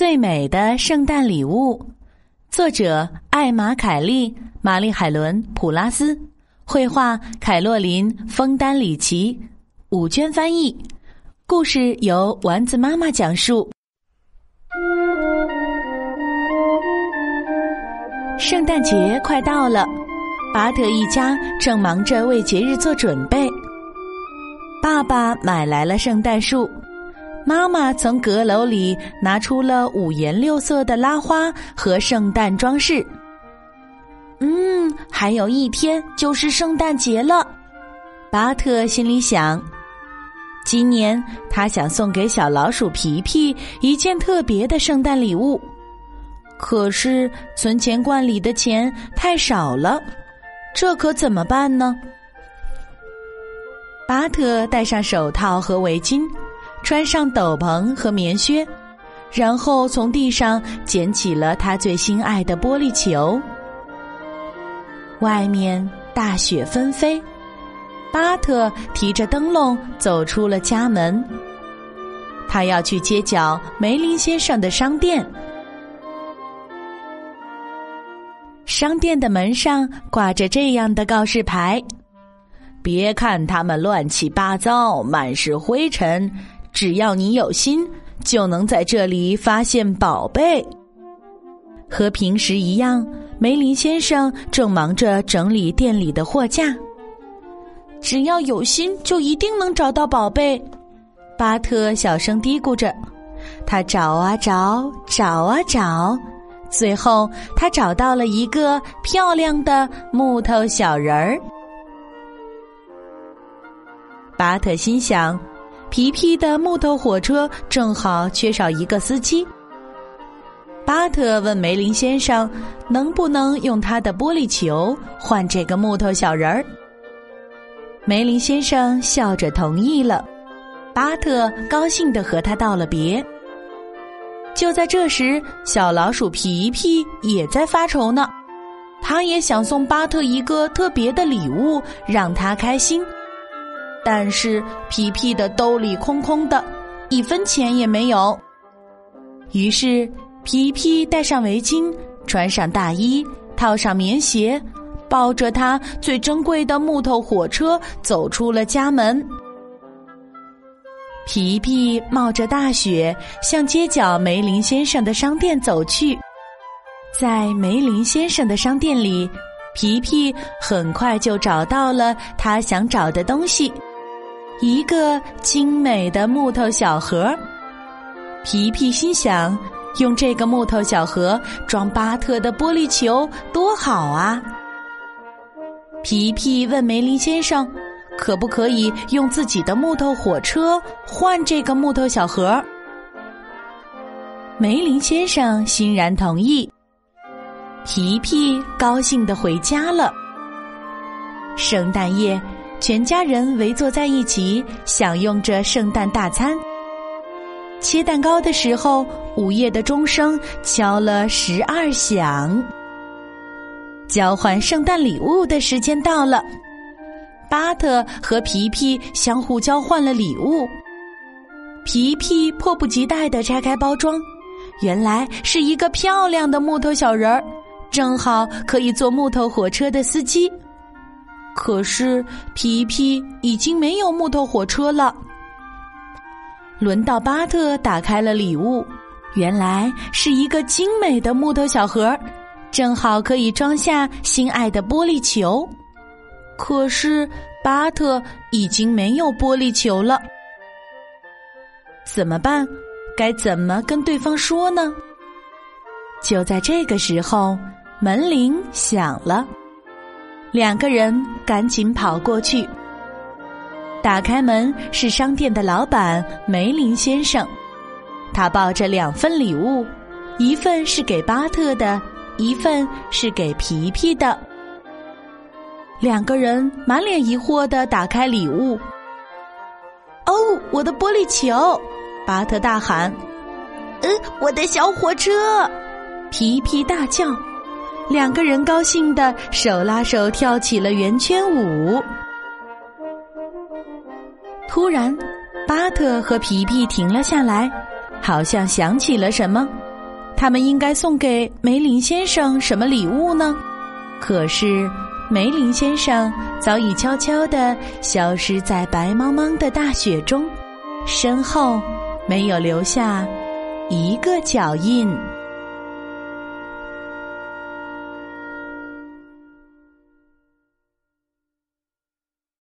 最美的圣诞礼物，作者艾玛·凯利、玛丽·海伦·普拉斯，绘画凯洛琳·枫丹里奇，五娟翻译。故事由丸子妈妈讲述。圣诞节快到了，巴特一家正忙着为节日做准备。爸爸买来了圣诞树。妈妈从阁楼里拿出了五颜六色的拉花和圣诞装饰。嗯，还有一天就是圣诞节了，巴特心里想。今年他想送给小老鼠皮皮一件特别的圣诞礼物，可是存钱罐里的钱太少了，这可怎么办呢？巴特戴上手套和围巾。穿上斗篷和棉靴，然后从地上捡起了他最心爱的玻璃球。外面大雪纷飞，巴特提着灯笼走出了家门。他要去街角梅林先生的商店。商店的门上挂着这样的告示牌：“别看他们乱七八糟，满是灰尘。”只要你有心，就能在这里发现宝贝。和平时一样，梅林先生正忙着整理店里的货架。只要有心，就一定能找到宝贝。巴特小声嘀咕着，他找啊找，找啊找，最后他找到了一个漂亮的木头小人儿。巴特心想。皮皮的木头火车正好缺少一个司机。巴特问梅林先生：“能不能用他的玻璃球换这个木头小人儿？”梅林先生笑着同意了。巴特高兴的和他道了别。就在这时，小老鼠皮皮也在发愁呢，他也想送巴特一个特别的礼物，让他开心。但是皮皮的兜里空空的，一分钱也没有。于是皮皮戴上围巾，穿上大衣，套上棉鞋，抱着他最珍贵的木头火车，走出了家门。皮皮冒着大雪，向街角梅林先生的商店走去。在梅林先生的商店里，皮皮很快就找到了他想找的东西。一个精美的木头小盒，皮皮心想：用这个木头小盒装巴特的玻璃球多好啊！皮皮问梅林先生：“可不可以用自己的木头火车换这个木头小盒？”梅林先生欣然同意。皮皮高兴的回家了。圣诞夜。全家人围坐在一起，享用着圣诞大餐。切蛋糕的时候，午夜的钟声敲了十二响。交换圣诞礼物的时间到了，巴特和皮皮相互交换了礼物。皮皮迫不及待的拆开包装，原来是一个漂亮的木头小人儿，正好可以做木头火车的司机。可是皮皮已经没有木头火车了。轮到巴特打开了礼物，原来是一个精美的木头小盒，正好可以装下心爱的玻璃球。可是巴特已经没有玻璃球了，怎么办？该怎么跟对方说呢？就在这个时候，门铃响了。两个人赶紧跑过去，打开门是商店的老板梅林先生，他抱着两份礼物，一份是给巴特的，一份是给皮皮的。两个人满脸疑惑的打开礼物，哦，我的玻璃球！巴特大喊：“嗯，我的小火车！”皮皮大叫。两个人高兴的手拉手跳起了圆圈舞。突然，巴特和皮皮停了下来，好像想起了什么，他们应该送给梅林先生什么礼物呢？可是梅林先生早已悄悄地消失在白茫茫的大雪中，身后没有留下一个脚印。